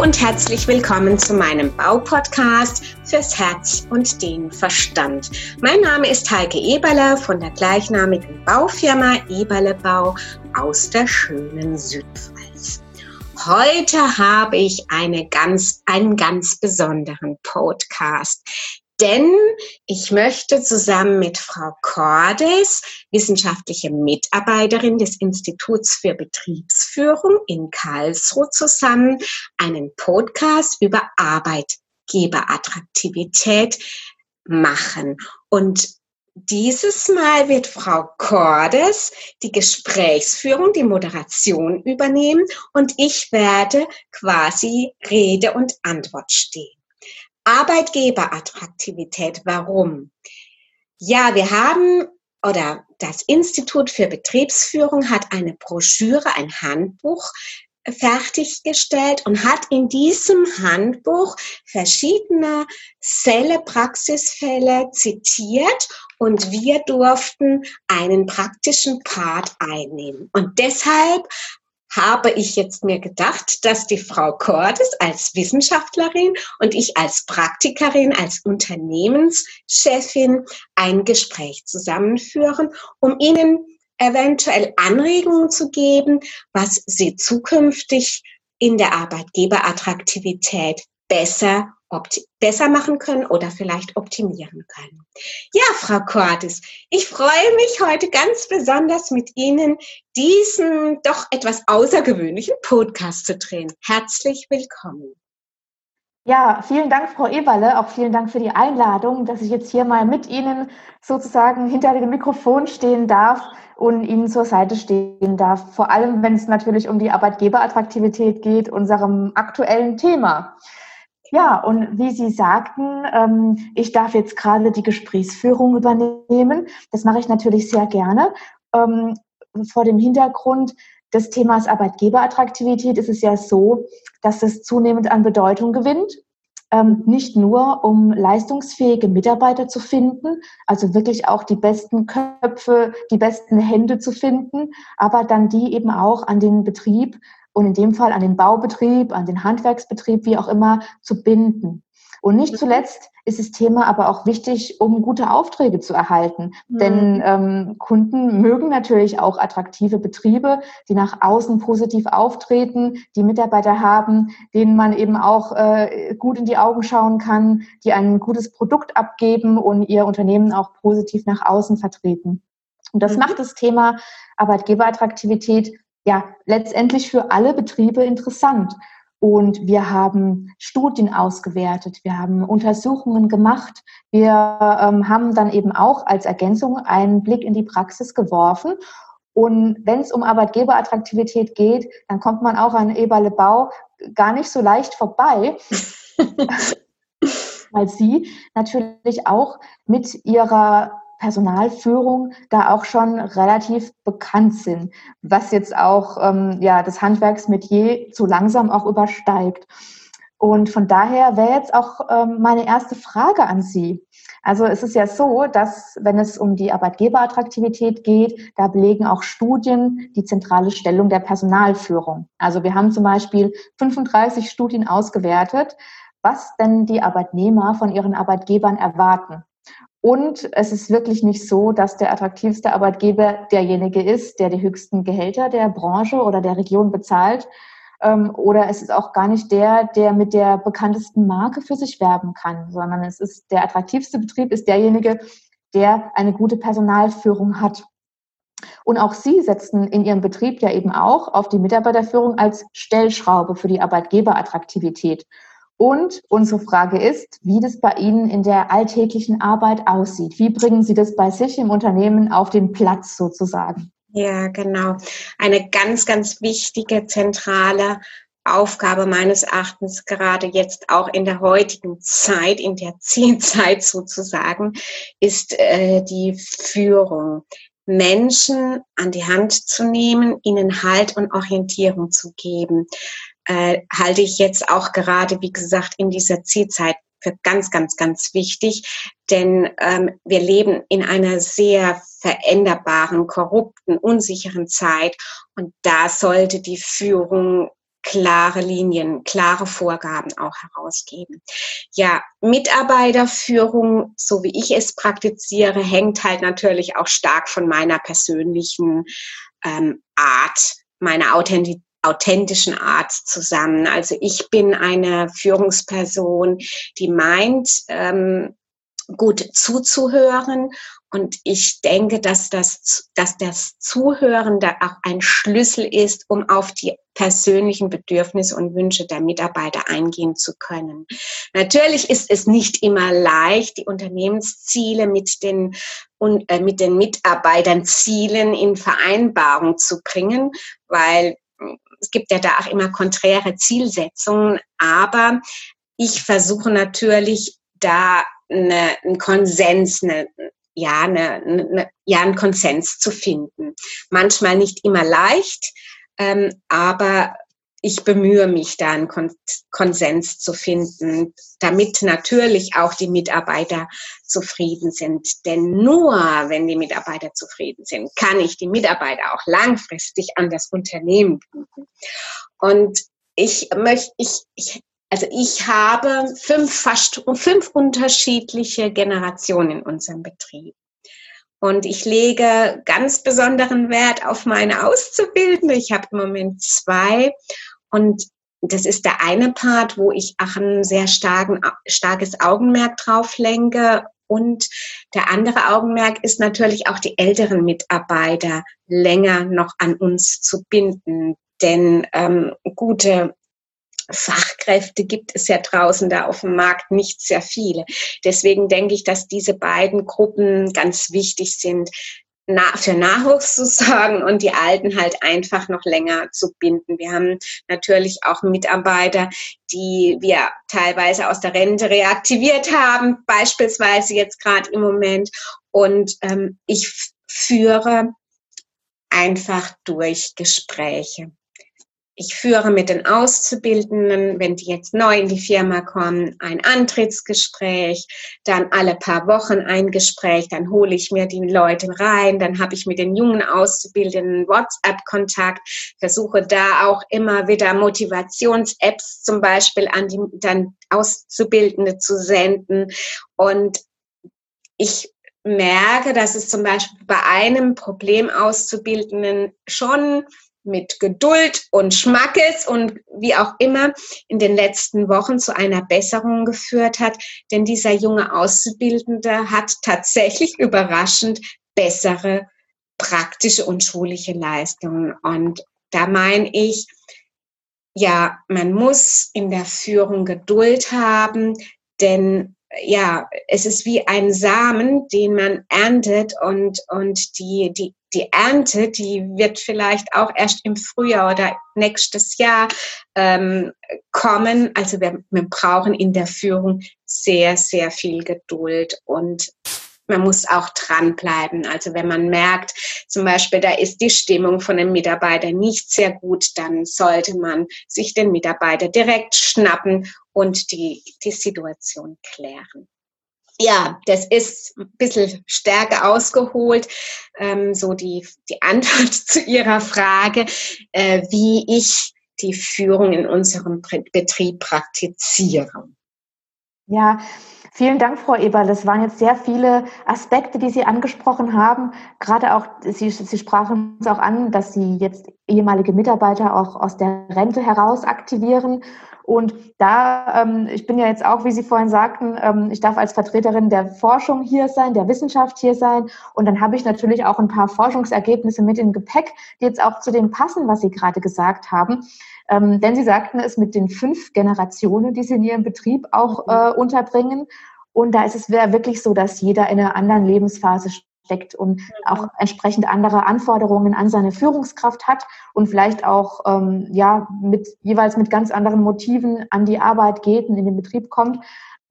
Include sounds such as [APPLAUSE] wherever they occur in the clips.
und herzlich willkommen zu meinem Baupodcast fürs Herz und den Verstand. Mein Name ist Heike Eberle von der gleichnamigen Baufirma Eberle Bau aus der schönen Südpfalz. Heute habe ich eine ganz, einen ganz besonderen Podcast denn ich möchte zusammen mit Frau Cordes, wissenschaftliche Mitarbeiterin des Instituts für Betriebsführung in Karlsruhe, zusammen einen Podcast über Arbeitgeberattraktivität machen. Und dieses Mal wird Frau Cordes die Gesprächsführung, die Moderation übernehmen und ich werde quasi Rede und Antwort stehen. Arbeitgeberattraktivität. Warum? Ja, wir haben oder das Institut für Betriebsführung hat eine Broschüre, ein Handbuch fertiggestellt und hat in diesem Handbuch verschiedene Fälle, Praxisfälle zitiert und wir durften einen praktischen Part einnehmen. Und deshalb habe ich jetzt mir gedacht, dass die Frau Cordes als Wissenschaftlerin und ich als Praktikerin, als Unternehmenschefin ein Gespräch zusammenführen, um Ihnen eventuell Anregungen zu geben, was Sie zukünftig in der Arbeitgeberattraktivität besser besser machen können oder vielleicht optimieren können. Ja, Frau Cordes, ich freue mich heute ganz besonders mit Ihnen diesen doch etwas außergewöhnlichen Podcast zu drehen. Herzlich willkommen. Ja, vielen Dank, Frau Eberle. Auch vielen Dank für die Einladung, dass ich jetzt hier mal mit Ihnen sozusagen hinter dem Mikrofon stehen darf und Ihnen zur Seite stehen darf. Vor allem, wenn es natürlich um die Arbeitgeberattraktivität geht, unserem aktuellen Thema. Ja, und wie Sie sagten, ähm, ich darf jetzt gerade die Gesprächsführung übernehmen. Das mache ich natürlich sehr gerne. Ähm, vor dem Hintergrund des Themas Arbeitgeberattraktivität ist es ja so, dass es zunehmend an Bedeutung gewinnt. Ähm, nicht nur, um leistungsfähige Mitarbeiter zu finden, also wirklich auch die besten Köpfe, die besten Hände zu finden, aber dann die eben auch an den Betrieb und in dem Fall an den Baubetrieb, an den Handwerksbetrieb, wie auch immer, zu binden. Und nicht mhm. zuletzt ist das Thema aber auch wichtig, um gute Aufträge zu erhalten. Mhm. Denn ähm, Kunden mögen natürlich auch attraktive Betriebe, die nach außen positiv auftreten, die Mitarbeiter haben, denen man eben auch äh, gut in die Augen schauen kann, die ein gutes Produkt abgeben und ihr Unternehmen auch positiv nach außen vertreten. Und das mhm. macht das Thema Arbeitgeberattraktivität ja letztendlich für alle Betriebe interessant. Und wir haben Studien ausgewertet, wir haben Untersuchungen gemacht, wir ähm, haben dann eben auch als Ergänzung einen Blick in die Praxis geworfen. Und wenn es um Arbeitgeberattraktivität geht, dann kommt man auch an Eberle Bau gar nicht so leicht vorbei, [LAUGHS] weil sie natürlich auch mit ihrer Personalführung da auch schon relativ bekannt sind, was jetzt auch ähm, ja, das Handwerksmetier zu langsam auch übersteigt. Und von daher wäre jetzt auch ähm, meine erste Frage an Sie. Also es ist ja so, dass wenn es um die Arbeitgeberattraktivität geht, da belegen auch Studien die zentrale Stellung der Personalführung. Also wir haben zum Beispiel 35 Studien ausgewertet, was denn die Arbeitnehmer von ihren Arbeitgebern erwarten. Und es ist wirklich nicht so, dass der attraktivste Arbeitgeber derjenige ist, der die höchsten Gehälter der Branche oder der Region bezahlt. Ähm, oder es ist auch gar nicht der, der mit der bekanntesten Marke für sich werben kann, sondern es ist der attraktivste Betrieb ist derjenige, der eine gute Personalführung hat. Und auch Sie setzen in Ihrem Betrieb ja eben auch auf die Mitarbeiterführung als Stellschraube für die Arbeitgeberattraktivität. Und unsere Frage ist, wie das bei Ihnen in der alltäglichen Arbeit aussieht. Wie bringen Sie das bei sich im Unternehmen auf den Platz sozusagen? Ja, genau. Eine ganz, ganz wichtige, zentrale Aufgabe meines Erachtens, gerade jetzt auch in der heutigen Zeit, in der [LAUGHS] Zielzeit sozusagen, ist äh, die Führung. Menschen an die Hand zu nehmen, ihnen Halt und Orientierung zu geben äh, halte ich jetzt auch gerade, wie gesagt, in dieser Zielzeit für ganz, ganz, ganz wichtig, denn ähm, wir leben in einer sehr veränderbaren, korrupten, unsicheren Zeit und da sollte die Führung klare Linien, klare Vorgaben auch herausgeben. Ja, Mitarbeiterführung, so wie ich es praktiziere, hängt halt natürlich auch stark von meiner persönlichen ähm, Art, meiner Authentizität authentischen Art zusammen. Also ich bin eine Führungsperson, die meint, ähm, gut zuzuhören. Und ich denke, dass das, dass das Zuhören da auch ein Schlüssel ist, um auf die persönlichen Bedürfnisse und Wünsche der Mitarbeiter eingehen zu können. Natürlich ist es nicht immer leicht, die Unternehmensziele mit den, äh, mit den Mitarbeitern Zielen in Vereinbarung zu bringen, weil es gibt ja da auch immer konträre Zielsetzungen, aber ich versuche natürlich da eine, einen Konsens, eine, ja, eine, eine, ja, einen Konsens zu finden. Manchmal nicht immer leicht, ähm, aber ich bemühe mich da einen Konsens zu finden, damit natürlich auch die Mitarbeiter zufrieden sind. Denn nur wenn die Mitarbeiter zufrieden sind, kann ich die Mitarbeiter auch langfristig an das Unternehmen binden. Und ich möchte, ich, ich also ich habe fünf, fast fünf unterschiedliche Generationen in unserem Betrieb. Und ich lege ganz besonderen Wert auf meine Auszubildende. Ich habe im Moment zwei. Und das ist der eine Part, wo ich auch ein sehr starken, starkes Augenmerk drauf lenke. Und der andere Augenmerk ist natürlich auch die älteren Mitarbeiter länger noch an uns zu binden. Denn ähm, gute Fachkräfte gibt es ja draußen da auf dem Markt nicht sehr viele. Deswegen denke ich, dass diese beiden Gruppen ganz wichtig sind, für Nachwuchs zu sorgen und die Alten halt einfach noch länger zu binden. Wir haben natürlich auch Mitarbeiter, die wir teilweise aus der Rente reaktiviert haben, beispielsweise jetzt gerade im Moment. Und ähm, ich führe einfach durch Gespräche. Ich führe mit den Auszubildenden, wenn die jetzt neu in die Firma kommen, ein Antrittsgespräch, dann alle paar Wochen ein Gespräch, dann hole ich mir die Leute rein, dann habe ich mit den jungen Auszubildenden WhatsApp-Kontakt, versuche da auch immer wieder Motivations-Apps zum Beispiel an die dann Auszubildende zu senden. Und ich merke, dass es zum Beispiel bei einem Problemauszubildenden schon mit Geduld und Schmackes und wie auch immer in den letzten Wochen zu einer Besserung geführt hat. Denn dieser junge Auszubildende hat tatsächlich überraschend bessere praktische und schulische Leistungen. Und da meine ich, ja, man muss in der Führung Geduld haben, denn ja, es ist wie ein Samen, den man erntet und, und die, die, die Ernte, die wird vielleicht auch erst im Frühjahr oder nächstes Jahr ähm, kommen. Also wir, wir brauchen in der Führung sehr, sehr viel Geduld und man muss auch dranbleiben. Also wenn man merkt, zum Beispiel, da ist die Stimmung von dem Mitarbeiter nicht sehr gut, dann sollte man sich den Mitarbeiter direkt schnappen und die, die Situation klären. Ja, das ist ein bisschen stärker ausgeholt, ähm, so die, die Antwort [LAUGHS] zu Ihrer Frage, äh, wie ich die Führung in unserem Betrieb praktiziere. Ja, Vielen Dank, Frau Eberl. Das waren jetzt sehr viele Aspekte, die Sie angesprochen haben. Gerade auch, Sie, Sie sprachen es auch an, dass Sie jetzt ehemalige Mitarbeiter auch aus der Rente heraus aktivieren. Und da, ähm, ich bin ja jetzt auch, wie Sie vorhin sagten, ähm, ich darf als Vertreterin der Forschung hier sein, der Wissenschaft hier sein. Und dann habe ich natürlich auch ein paar Forschungsergebnisse mit im Gepäck, die jetzt auch zu dem passen, was Sie gerade gesagt haben. Ähm, denn Sie sagten es mit den fünf Generationen, die Sie in Ihrem Betrieb auch mhm. äh, unterbringen. Und da ist es wirklich so, dass jeder in einer anderen Lebensphase steckt und mhm. auch entsprechend andere Anforderungen an seine Führungskraft hat und vielleicht auch ähm, ja mit jeweils mit ganz anderen Motiven an die Arbeit geht und in den Betrieb kommt.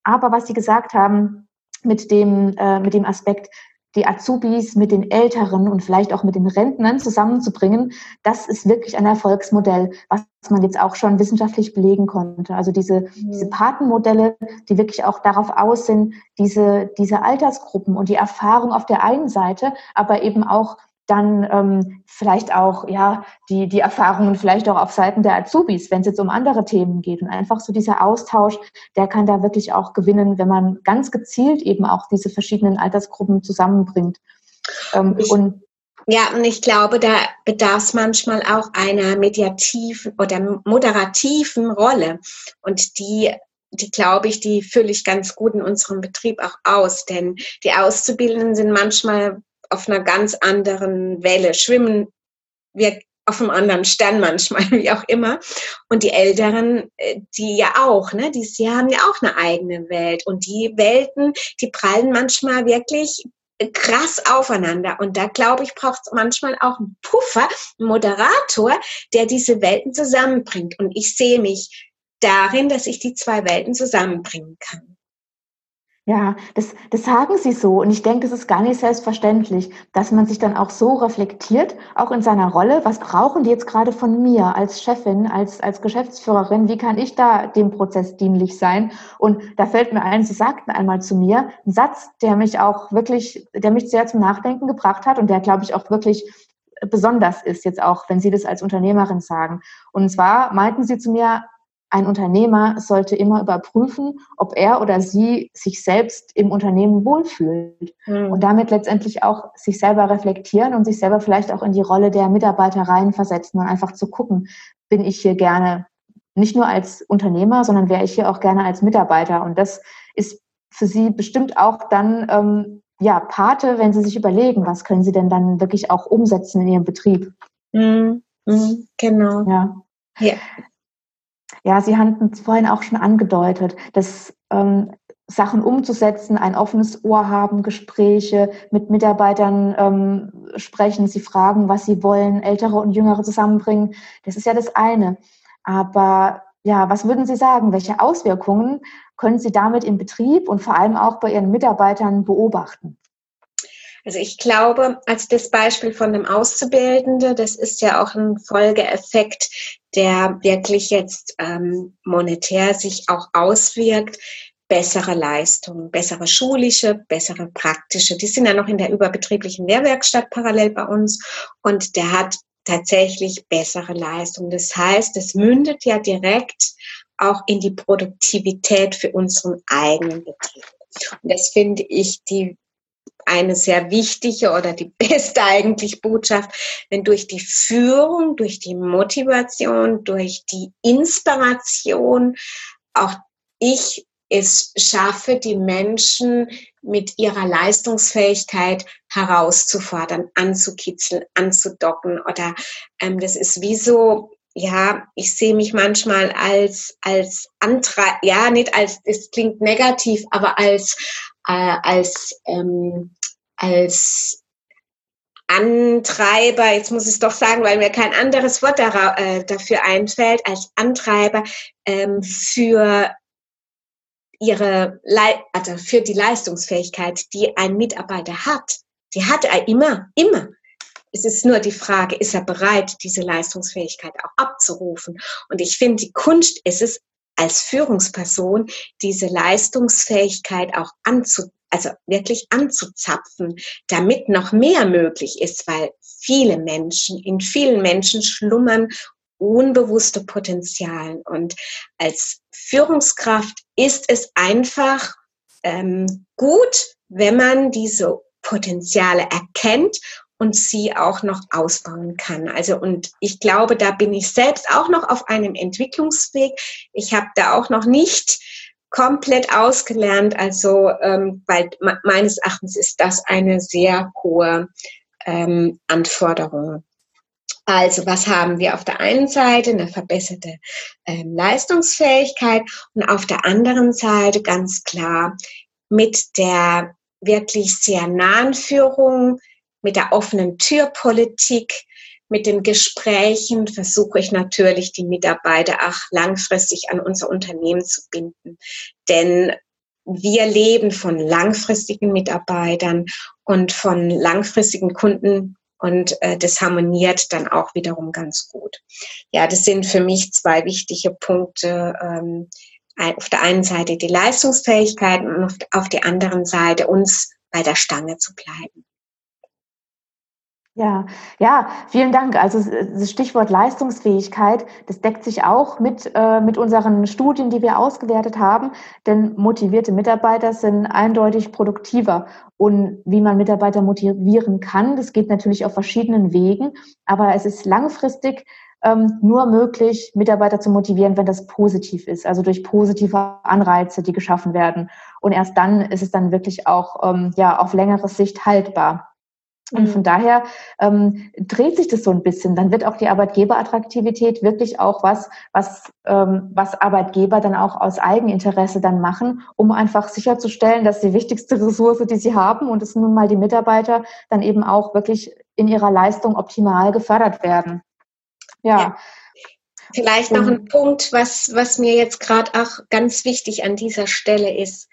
Aber was Sie gesagt haben mit dem äh, mit dem Aspekt, die Azubis mit den Älteren und vielleicht auch mit den Rentnern zusammenzubringen, das ist wirklich ein Erfolgsmodell, was man jetzt auch schon wissenschaftlich belegen konnte. Also diese, mhm. diese Patenmodelle, die wirklich auch darauf aus sind, diese, diese Altersgruppen und die Erfahrung auf der einen Seite, aber eben auch dann ähm, vielleicht auch ja die, die Erfahrungen vielleicht auch auf Seiten der Azubis, wenn es jetzt um andere Themen geht. Und einfach so dieser Austausch, der kann da wirklich auch gewinnen, wenn man ganz gezielt eben auch diese verschiedenen Altersgruppen zusammenbringt. Ähm, und ja, und ich glaube, da bedarf es manchmal auch einer mediativen oder moderativen Rolle. Und die, die glaube ich, die fülle ich ganz gut in unserem Betrieb auch aus. Denn die Auszubildenden sind manchmal auf einer ganz anderen Welle, schwimmen wir auf einem anderen Stern manchmal, [LAUGHS] wie auch immer. Und die Älteren, äh, die ja auch, ne, die, haben ja auch eine eigene Welt. Und die Welten, die prallen manchmal wirklich krass aufeinander. Und da glaube ich, braucht es manchmal auch einen Puffer, einen Moderator, der diese Welten zusammenbringt. Und ich sehe mich darin, dass ich die zwei Welten zusammenbringen kann. Ja, das, das sagen Sie so. Und ich denke, das ist gar nicht selbstverständlich, dass man sich dann auch so reflektiert, auch in seiner Rolle. Was brauchen die jetzt gerade von mir als Chefin, als, als Geschäftsführerin? Wie kann ich da dem Prozess dienlich sein? Und da fällt mir ein, Sie sagten einmal zu mir einen Satz, der mich auch wirklich, der mich sehr zum Nachdenken gebracht hat und der, glaube ich, auch wirklich besonders ist, jetzt auch, wenn Sie das als Unternehmerin sagen. Und zwar meinten Sie zu mir, ein Unternehmer sollte immer überprüfen, ob er oder sie sich selbst im Unternehmen wohlfühlt mhm. und damit letztendlich auch sich selber reflektieren und sich selber vielleicht auch in die Rolle der Mitarbeiter reinversetzen und einfach zu gucken, bin ich hier gerne nicht nur als Unternehmer, sondern wäre ich hier auch gerne als Mitarbeiter. Und das ist für Sie bestimmt auch dann ähm, ja Pate, wenn Sie sich überlegen, was können Sie denn dann wirklich auch umsetzen in Ihrem Betrieb. Mhm. Mhm. Genau. Ja. ja. Ja, Sie hatten es vorhin auch schon angedeutet, dass ähm, Sachen umzusetzen, ein offenes Ohr haben, Gespräche mit Mitarbeitern ähm, sprechen, sie fragen, was sie wollen, Ältere und Jüngere zusammenbringen. Das ist ja das eine. Aber ja, was würden Sie sagen? Welche Auswirkungen können Sie damit im Betrieb und vor allem auch bei Ihren Mitarbeitern beobachten? Also ich glaube, als das Beispiel von einem Auszubildenden, das ist ja auch ein Folgeeffekt, der wirklich jetzt ähm, monetär sich auch auswirkt. Bessere Leistung, bessere schulische, bessere praktische. Die sind ja noch in der überbetrieblichen Lehrwerkstatt parallel bei uns und der hat tatsächlich bessere Leistung. Das heißt, es mündet ja direkt auch in die Produktivität für unseren eigenen Betrieb. Und das finde ich die eine sehr wichtige oder die beste [LAUGHS] eigentlich Botschaft, wenn durch die Führung, durch die Motivation, durch die Inspiration auch ich es schaffe, die Menschen mit ihrer Leistungsfähigkeit herauszufordern, anzukitzeln, anzudocken. Oder ähm, das ist wie so, ja, ich sehe mich manchmal als, als Antreib, ja, nicht als, es klingt negativ, aber als, äh, als, ähm, als Antreiber, jetzt muss ich es doch sagen, weil mir kein anderes Wort äh, dafür einfällt, als Antreiber ähm, für ihre, Le also für die Leistungsfähigkeit, die ein Mitarbeiter hat. Die hat er immer, immer. Es ist nur die Frage, ist er bereit, diese Leistungsfähigkeit auch abzurufen? Und ich finde, die Kunst ist es, als Führungsperson diese Leistungsfähigkeit auch anzu, also wirklich anzuzapfen, damit noch mehr möglich ist, weil viele Menschen, in vielen Menschen schlummern unbewusste Potenzialen. Und als Führungskraft ist es einfach ähm, gut, wenn man diese Potenziale erkennt und sie auch noch ausbauen kann. Also und ich glaube, da bin ich selbst auch noch auf einem Entwicklungsweg. Ich habe da auch noch nicht komplett ausgelernt. Also ähm, weil meines Erachtens ist das eine sehr hohe ähm, Anforderung. Also was haben wir auf der einen Seite? Eine verbesserte ähm, Leistungsfähigkeit und auf der anderen Seite ganz klar mit der wirklich sehr nahen Führung mit der offenen Türpolitik, mit den Gesprächen versuche ich natürlich, die Mitarbeiter auch langfristig an unser Unternehmen zu binden. Denn wir leben von langfristigen Mitarbeitern und von langfristigen Kunden und äh, das harmoniert dann auch wiederum ganz gut. Ja, das sind für mich zwei wichtige Punkte. Ähm, auf der einen Seite die Leistungsfähigkeit und auf, auf der anderen Seite uns bei der Stange zu bleiben. Ja, ja, vielen Dank. Also das Stichwort Leistungsfähigkeit, das deckt sich auch mit, äh, mit unseren Studien, die wir ausgewertet haben. Denn motivierte Mitarbeiter sind eindeutig produktiver. Und wie man Mitarbeiter motivieren kann, das geht natürlich auf verschiedenen Wegen. Aber es ist langfristig ähm, nur möglich, Mitarbeiter zu motivieren, wenn das positiv ist, also durch positive Anreize, die geschaffen werden. Und erst dann ist es dann wirklich auch ähm, ja, auf längere Sicht haltbar. Und von mhm. daher ähm, dreht sich das so ein bisschen. Dann wird auch die Arbeitgeberattraktivität wirklich auch was, was, ähm, was Arbeitgeber dann auch aus Eigeninteresse dann machen, um einfach sicherzustellen, dass die wichtigste Ressource, die sie haben, und es sind nun mal die Mitarbeiter, dann eben auch wirklich in ihrer Leistung optimal gefördert werden. Ja. ja. Vielleicht noch ein Punkt, was, was mir jetzt gerade auch ganz wichtig an dieser Stelle ist.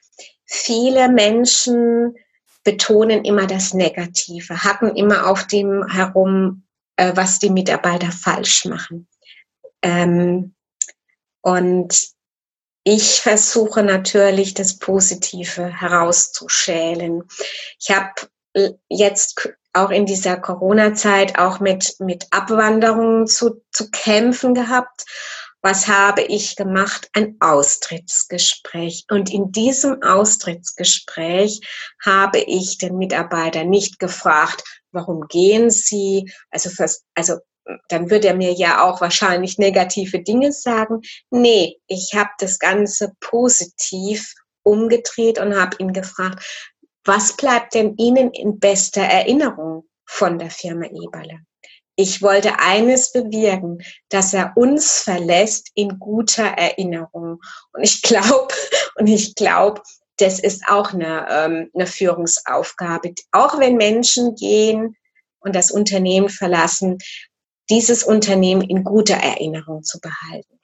Viele Menschen betonen immer das Negative, hacken immer auf dem herum, äh, was die Mitarbeiter falsch machen. Ähm, und ich versuche natürlich, das Positive herauszuschälen. Ich habe jetzt auch in dieser Corona-Zeit auch mit, mit Abwanderungen zu, zu kämpfen gehabt was habe ich gemacht? Ein Austrittsgespräch. Und in diesem Austrittsgespräch habe ich den Mitarbeiter nicht gefragt, warum gehen Sie? Also, fürs, also dann würde er mir ja auch wahrscheinlich negative Dinge sagen. Nee, ich habe das Ganze positiv umgedreht und habe ihn gefragt, was bleibt denn Ihnen in bester Erinnerung von der Firma Eberle? Ich wollte eines bewirken, dass er uns verlässt in guter Erinnerung. Und ich glaube, [LAUGHS] und ich glaube, das ist auch eine, ähm, eine Führungsaufgabe. Auch wenn Menschen gehen und das Unternehmen verlassen, dieses Unternehmen in guter Erinnerung zu behalten.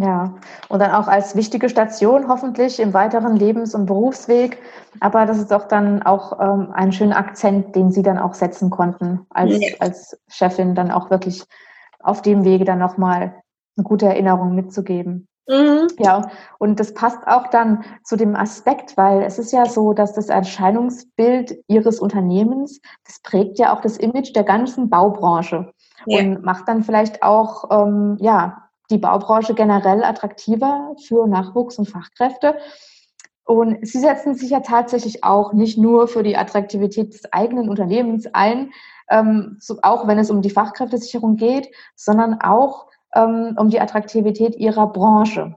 Ja, und dann auch als wichtige Station hoffentlich im weiteren Lebens- und Berufsweg. Aber das ist doch dann auch ähm, ein schöner Akzent, den Sie dann auch setzen konnten, als, ja. als Chefin dann auch wirklich auf dem Wege dann nochmal eine gute Erinnerung mitzugeben. Mhm. Ja, und das passt auch dann zu dem Aspekt, weil es ist ja so, dass das Erscheinungsbild Ihres Unternehmens, das prägt ja auch das Image der ganzen Baubranche ja. und macht dann vielleicht auch, ähm, ja, die Baubranche generell attraktiver für Nachwuchs und Fachkräfte. Und sie setzen sich ja tatsächlich auch nicht nur für die Attraktivität des eigenen Unternehmens ein, ähm, so, auch wenn es um die Fachkräftesicherung geht, sondern auch ähm, um die Attraktivität ihrer Branche.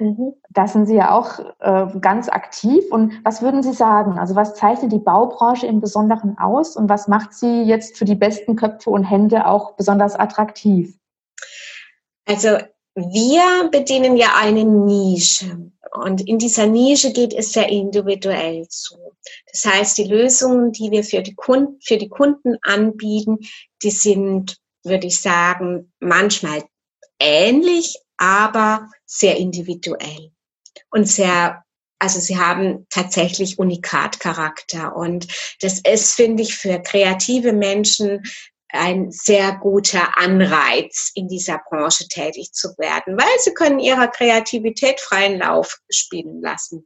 Mhm. Da sind Sie ja auch äh, ganz aktiv. Und was würden Sie sagen? Also was zeichnet die Baubranche im Besonderen aus und was macht sie jetzt für die besten Köpfe und Hände auch besonders attraktiv? Also wir bedienen ja eine Nische und in dieser Nische geht es sehr individuell zu. Das heißt, die Lösungen, die wir für die Kunden, für die Kunden anbieten, die sind, würde ich sagen, manchmal ähnlich, aber sehr individuell und sehr also sie haben tatsächlich Unikatcharakter und das ist, finde ich, für kreative Menschen ein sehr guter Anreiz, in dieser Branche tätig zu werden, weil sie können ihrer Kreativität freien Lauf spielen lassen.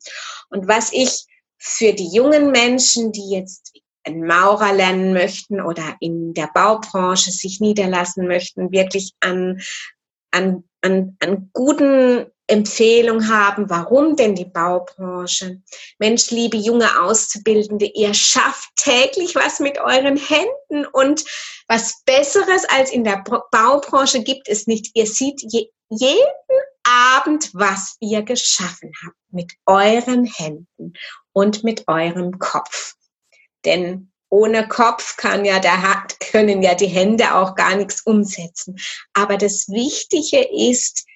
Und was ich für die jungen Menschen, die jetzt einen Maurer lernen möchten oder in der Baubranche sich niederlassen möchten, wirklich an, an, an, an guten Empfehlung haben, warum denn die Baubranche? Mensch, liebe junge Auszubildende, ihr schafft täglich was mit euren Händen und was Besseres als in der Baubranche gibt es nicht. Ihr seht je, jeden Abend, was ihr geschaffen habt mit euren Händen und mit eurem Kopf. Denn ohne Kopf kann ja der, können ja die Hände auch gar nichts umsetzen. Aber das Wichtige ist,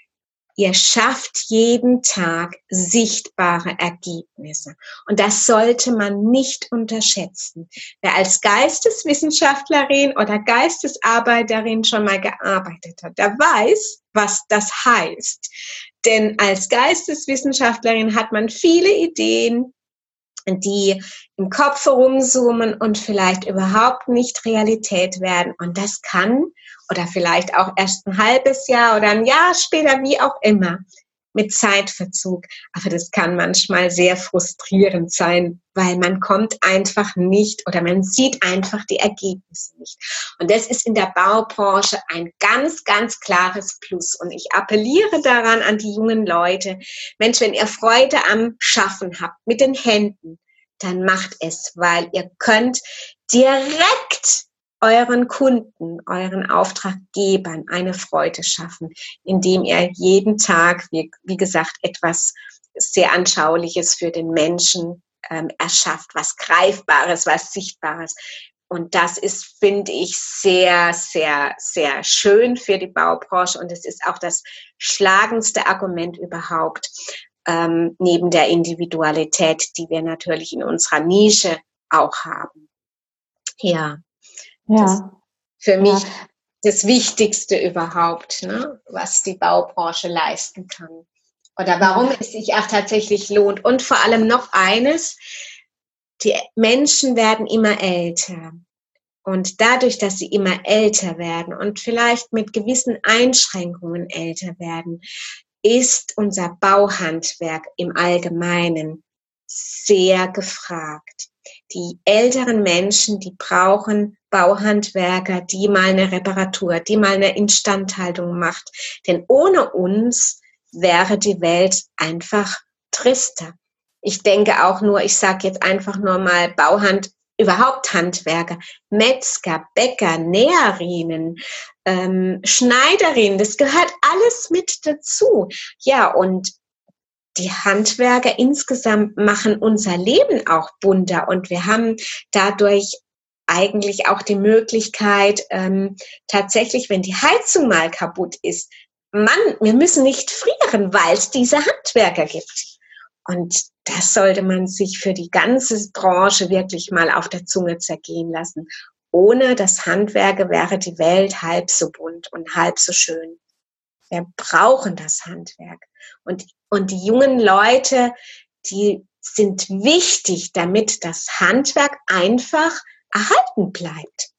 Ihr schafft jeden Tag sichtbare Ergebnisse. Und das sollte man nicht unterschätzen. Wer als Geisteswissenschaftlerin oder Geistesarbeiterin schon mal gearbeitet hat, der weiß, was das heißt. Denn als Geisteswissenschaftlerin hat man viele Ideen, die im Kopf herumzoomen und vielleicht überhaupt nicht Realität werden. Und das kann oder vielleicht auch erst ein halbes Jahr oder ein Jahr später, wie auch immer, mit Zeitverzug. Aber das kann manchmal sehr frustrierend sein, weil man kommt einfach nicht oder man sieht einfach die Ergebnisse nicht. Und das ist in der Baubranche ein ganz, ganz klares Plus. Und ich appelliere daran an die jungen Leute, Mensch, wenn ihr Freude am Schaffen habt, mit den Händen, dann macht es, weil ihr könnt direkt euren Kunden, euren Auftraggebern eine Freude schaffen, indem ihr jeden Tag, wie, wie gesagt, etwas sehr Anschauliches für den Menschen ähm, erschafft, was Greifbares, was Sichtbares. Und das ist, finde ich, sehr, sehr, sehr schön für die Baubranche. Und es ist auch das schlagendste Argument überhaupt, ähm, neben der Individualität, die wir natürlich in unserer Nische auch haben. Ja. Ja. für mich ja. das Wichtigste überhaupt, ne, was die Baubranche leisten kann. Oder warum es sich auch tatsächlich lohnt. Und vor allem noch eines, die Menschen werden immer älter. Und dadurch, dass sie immer älter werden und vielleicht mit gewissen Einschränkungen älter werden, ist unser Bauhandwerk im Allgemeinen sehr gefragt. Die älteren Menschen, die brauchen Bauhandwerker, die mal eine Reparatur, die mal eine Instandhaltung macht. Denn ohne uns wäre die Welt einfach trister. Ich denke auch nur, ich sage jetzt einfach nur mal Bauhand, überhaupt Handwerker, Metzger, Bäcker, Näherinnen, ähm, Schneiderinnen, das gehört alles mit dazu. Ja, und die Handwerker insgesamt machen unser Leben auch bunter und wir haben dadurch eigentlich auch die Möglichkeit, ähm, tatsächlich, wenn die Heizung mal kaputt ist, Mann, wir müssen nicht frieren, weil es diese Handwerker gibt. Und das sollte man sich für die ganze Branche wirklich mal auf der Zunge zergehen lassen. Ohne das Handwerker wäre die Welt halb so bunt und halb so schön. Wir brauchen das Handwerk. Und, und die jungen Leute, die sind wichtig, damit das Handwerk einfach erhalten bleibt.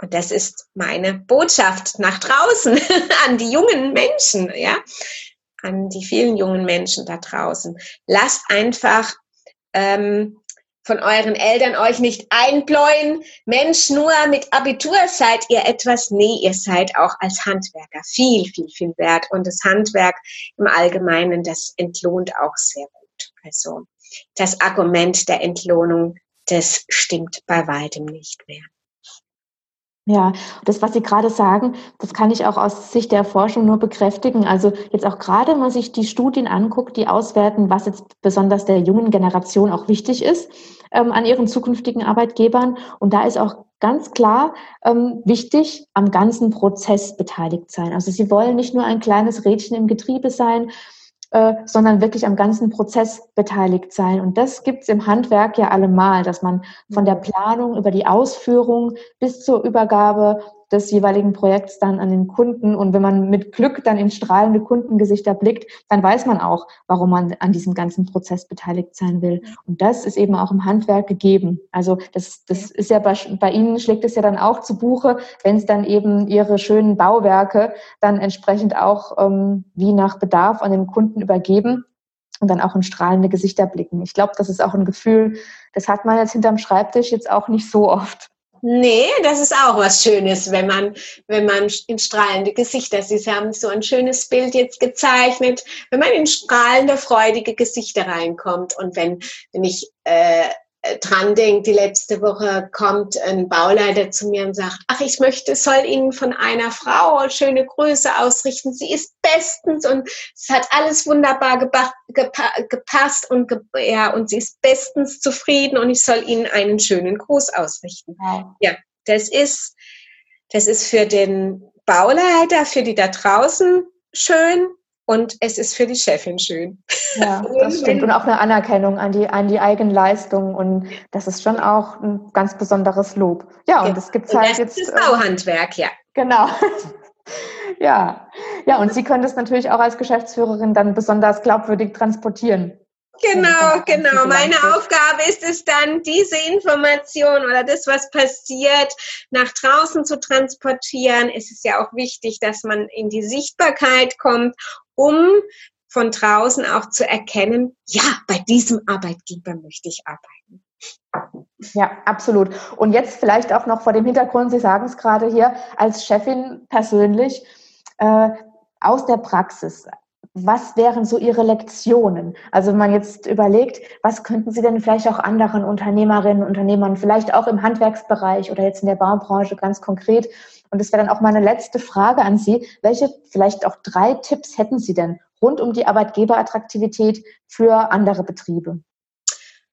Und das ist meine Botschaft nach draußen [LAUGHS] an die jungen Menschen, ja, an die vielen jungen Menschen da draußen. Lasst einfach ähm, von euren Eltern euch nicht einbläuen. Mensch, nur mit Abitur seid ihr etwas. Nee, ihr seid auch als Handwerker viel, viel, viel wert. Und das Handwerk im Allgemeinen, das entlohnt auch sehr gut. Also das Argument der Entlohnung das stimmt bei weitem nicht mehr. Ja, das, was Sie gerade sagen, das kann ich auch aus Sicht der Forschung nur bekräftigen. Also jetzt auch gerade, wenn man sich die Studien anguckt, die auswerten, was jetzt besonders der jungen Generation auch wichtig ist ähm, an ihren zukünftigen Arbeitgebern. Und da ist auch ganz klar ähm, wichtig, am ganzen Prozess beteiligt sein. Also Sie wollen nicht nur ein kleines Rädchen im Getriebe sein, äh, sondern wirklich am ganzen Prozess beteiligt sein. Und das gibt es im Handwerk ja allemal, dass man von der Planung über die Ausführung bis zur Übergabe des jeweiligen Projekts dann an den Kunden. Und wenn man mit Glück dann in strahlende Kundengesichter blickt, dann weiß man auch, warum man an diesem ganzen Prozess beteiligt sein will. Und das ist eben auch im Handwerk gegeben. Also das, das ist ja bei, bei Ihnen schlägt es ja dann auch zu Buche, wenn es dann eben Ihre schönen Bauwerke dann entsprechend auch ähm, wie nach Bedarf an den Kunden übergeben und dann auch in strahlende Gesichter blicken. Ich glaube, das ist auch ein Gefühl, das hat man jetzt hinterm Schreibtisch jetzt auch nicht so oft. Nee, das ist auch was Schönes, wenn man, wenn man in strahlende Gesichter, Sie haben so ein schönes Bild jetzt gezeichnet, wenn man in strahlende, freudige Gesichter reinkommt und wenn, wenn ich äh, dran denkt, die letzte Woche kommt ein Bauleiter zu mir und sagt, ach, ich möchte, soll Ihnen von einer Frau schöne Grüße ausrichten. Sie ist bestens und es hat alles wunderbar gepasst und, ge ja, und sie ist bestens zufrieden und ich soll Ihnen einen schönen Gruß ausrichten. Ja, ja das ist, das ist für den Bauleiter, für die da draußen schön und es ist für die Chefin schön. Ja, [LAUGHS] das stimmt. Und auch eine Anerkennung an die, an die Eigenleistung. Und das ist schon auch ein ganz besonderes Lob. Ja, und das gibt es halt das jetzt. Das ist Bauhandwerk, ja. Genau. [LAUGHS] ja. Ja, und Sie können das natürlich auch als Geschäftsführerin dann besonders glaubwürdig transportieren. Genau, genau. Meine Aufgabe ist es dann, diese Information oder das, was passiert, nach draußen zu transportieren. Es ist ja auch wichtig, dass man in die Sichtbarkeit kommt, um von draußen auch zu erkennen, ja, bei diesem Arbeitgeber möchte ich arbeiten. Ja, absolut. Und jetzt vielleicht auch noch vor dem Hintergrund, Sie sagen es gerade hier, als Chefin persönlich, äh, aus der Praxis. Was wären so Ihre Lektionen? Also wenn man jetzt überlegt, was könnten Sie denn vielleicht auch anderen Unternehmerinnen und Unternehmern, vielleicht auch im Handwerksbereich oder jetzt in der Baubranche ganz konkret, und das wäre dann auch meine letzte Frage an Sie, welche vielleicht auch drei Tipps hätten Sie denn rund um die Arbeitgeberattraktivität für andere Betriebe?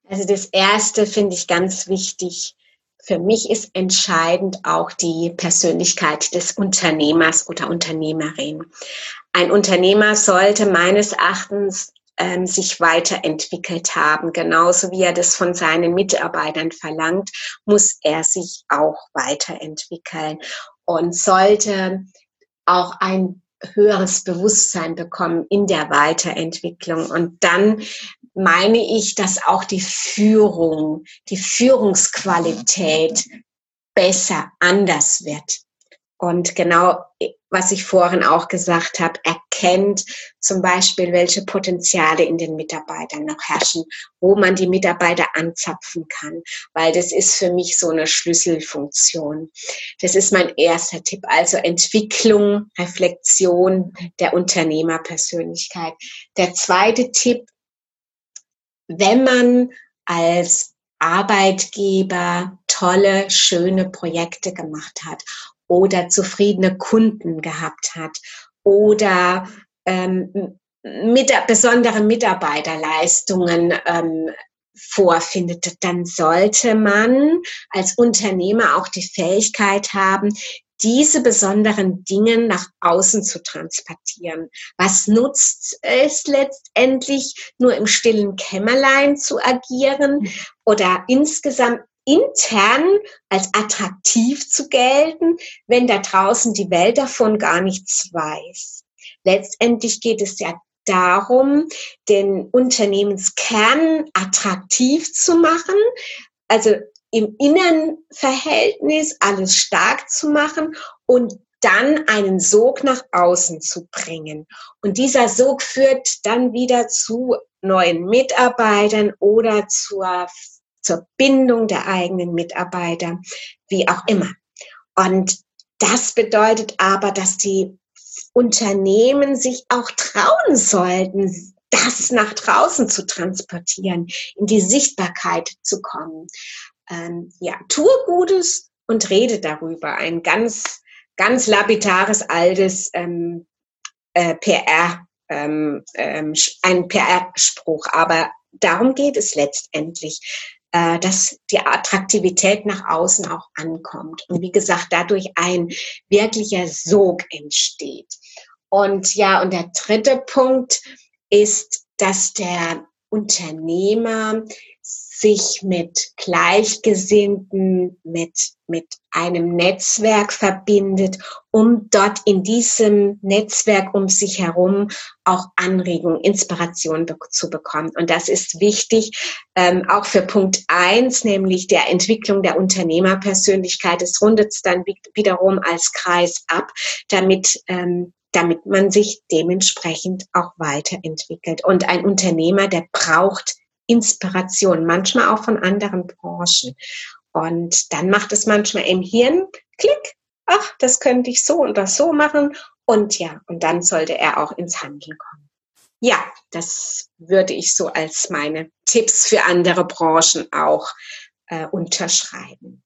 Also das Erste finde ich ganz wichtig. Für mich ist entscheidend auch die Persönlichkeit des Unternehmers oder Unternehmerin. Ein Unternehmer sollte meines Erachtens ähm, sich weiterentwickelt haben. Genauso wie er das von seinen Mitarbeitern verlangt, muss er sich auch weiterentwickeln und sollte auch ein höheres Bewusstsein bekommen in der Weiterentwicklung. Und dann meine ich, dass auch die Führung, die Führungsqualität besser, anders wird. Und genau, was ich vorhin auch gesagt habe, erkennt zum Beispiel, welche Potenziale in den Mitarbeitern noch herrschen, wo man die Mitarbeiter anzapfen kann, weil das ist für mich so eine Schlüsselfunktion. Das ist mein erster Tipp, also Entwicklung, Reflexion der Unternehmerpersönlichkeit. Der zweite Tipp, wenn man als Arbeitgeber tolle, schöne Projekte gemacht hat oder zufriedene Kunden gehabt hat oder ähm, mit, besondere Mitarbeiterleistungen ähm, vorfindet, dann sollte man als Unternehmer auch die Fähigkeit haben, diese besonderen Dinge nach außen zu transportieren. Was nutzt es letztendlich, nur im stillen Kämmerlein zu agieren oder insgesamt intern als attraktiv zu gelten, wenn da draußen die Welt davon gar nichts weiß. Letztendlich geht es ja darum, den Unternehmenskern attraktiv zu machen, also im Innenverhältnis alles stark zu machen und dann einen Sog nach außen zu bringen. Und dieser Sog führt dann wieder zu neuen Mitarbeitern oder zur zur Bindung der eigenen Mitarbeiter, wie auch immer. Und das bedeutet aber, dass die Unternehmen sich auch trauen sollten, das nach draußen zu transportieren, in die Sichtbarkeit zu kommen. Ähm, ja, tue Gutes und rede darüber. Ein ganz, ganz lapidares altes ähm, äh, PR, ähm, ähm, ein PR-Spruch. Aber darum geht es letztendlich äh, dass die Attraktivität nach außen auch ankommt. Und wie gesagt, dadurch ein wirklicher Sog entsteht. Und ja, und der dritte Punkt ist, dass der Unternehmer sich mit Gleichgesinnten, mit, mit einem Netzwerk verbindet, um dort in diesem Netzwerk um sich herum auch Anregungen, Inspiration be zu bekommen. Und das ist wichtig, ähm, auch für Punkt eins, nämlich der Entwicklung der Unternehmerpersönlichkeit. Es rundet dann wiederum als Kreis ab, damit ähm, damit man sich dementsprechend auch weiterentwickelt. Und ein Unternehmer, der braucht Inspiration, manchmal auch von anderen Branchen. Und dann macht es manchmal im Hirn Klick, ach, das könnte ich so und das so machen. Und ja, und dann sollte er auch ins Handeln kommen. Ja, das würde ich so als meine Tipps für andere Branchen auch äh, unterschreiben.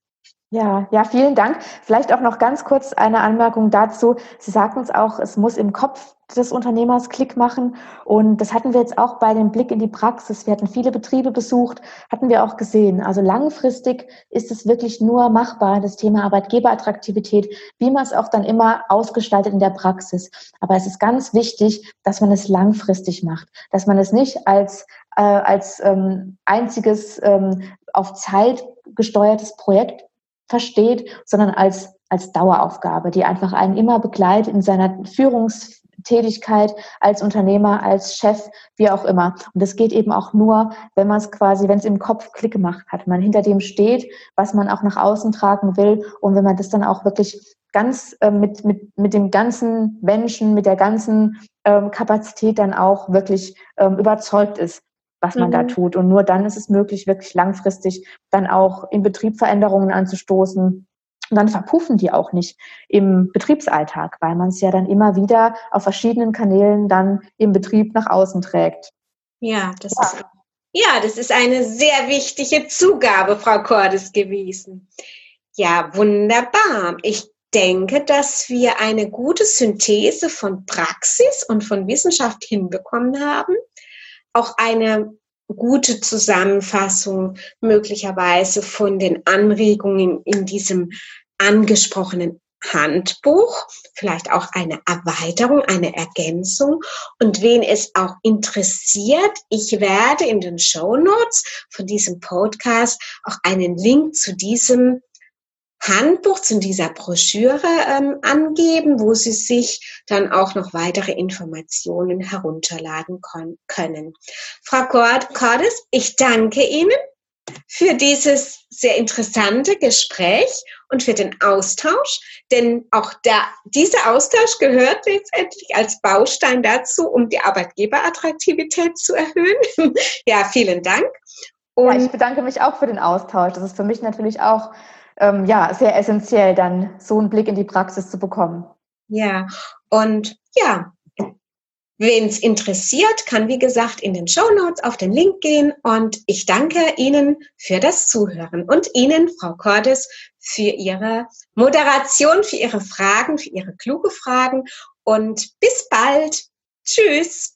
Ja, ja, vielen Dank. Vielleicht auch noch ganz kurz eine Anmerkung dazu. Sie sagten es auch, es muss im Kopf des Unternehmers Klick machen. Und das hatten wir jetzt auch bei dem Blick in die Praxis. Wir hatten viele Betriebe besucht, hatten wir auch gesehen. Also langfristig ist es wirklich nur machbar, das Thema Arbeitgeberattraktivität, wie man es auch dann immer ausgestaltet in der Praxis. Aber es ist ganz wichtig, dass man es langfristig macht, dass man es nicht als, äh, als ähm, einziges ähm, auf Zeit gesteuertes Projekt versteht, sondern als, als Daueraufgabe, die einfach einen immer begleitet in seiner Führungstätigkeit als Unternehmer, als Chef, wie auch immer. Und das geht eben auch nur, wenn man es quasi, wenn es im Kopf Klick gemacht hat, man hinter dem steht, was man auch nach außen tragen will und wenn man das dann auch wirklich ganz äh, mit, mit, mit dem ganzen Menschen, mit der ganzen ähm, Kapazität dann auch wirklich ähm, überzeugt ist, was man mhm. da tut. Und nur dann ist es möglich, wirklich langfristig dann auch in Betrieb Veränderungen anzustoßen. Und dann verpuffen die auch nicht im Betriebsalltag, weil man es ja dann immer wieder auf verschiedenen Kanälen dann im Betrieb nach außen trägt. Ja, das ja. ist ja, das ist eine sehr wichtige Zugabe, Frau Cordes, gewesen. Ja, wunderbar. Ich denke, dass wir eine gute Synthese von Praxis und von Wissenschaft hinbekommen haben. Auch eine gute Zusammenfassung möglicherweise von den Anregungen in diesem angesprochenen Handbuch, vielleicht auch eine Erweiterung, eine Ergänzung. Und wen es auch interessiert, ich werde in den Show Notes von diesem Podcast auch einen Link zu diesem Handbuch, zu dieser Broschüre ähm, angeben, wo Sie sich dann auch noch weitere Informationen herunterladen können. Frau Cordes, ich danke Ihnen für dieses sehr interessante Gespräch und für den Austausch, denn auch da, dieser Austausch gehört letztendlich als Baustein dazu, um die Arbeitgeberattraktivität zu erhöhen. [LAUGHS] ja, vielen Dank. Und ja, ich bedanke mich auch für den Austausch. Das ist für mich natürlich auch ähm, ja, sehr essentiell, dann so einen Blick in die Praxis zu bekommen. Ja, und ja, Wen es interessiert, kann wie gesagt in den Show Notes auf den Link gehen und ich danke Ihnen für das Zuhören und Ihnen, Frau Cordes, für Ihre Moderation, für Ihre Fragen, für Ihre kluge Fragen und bis bald. Tschüss.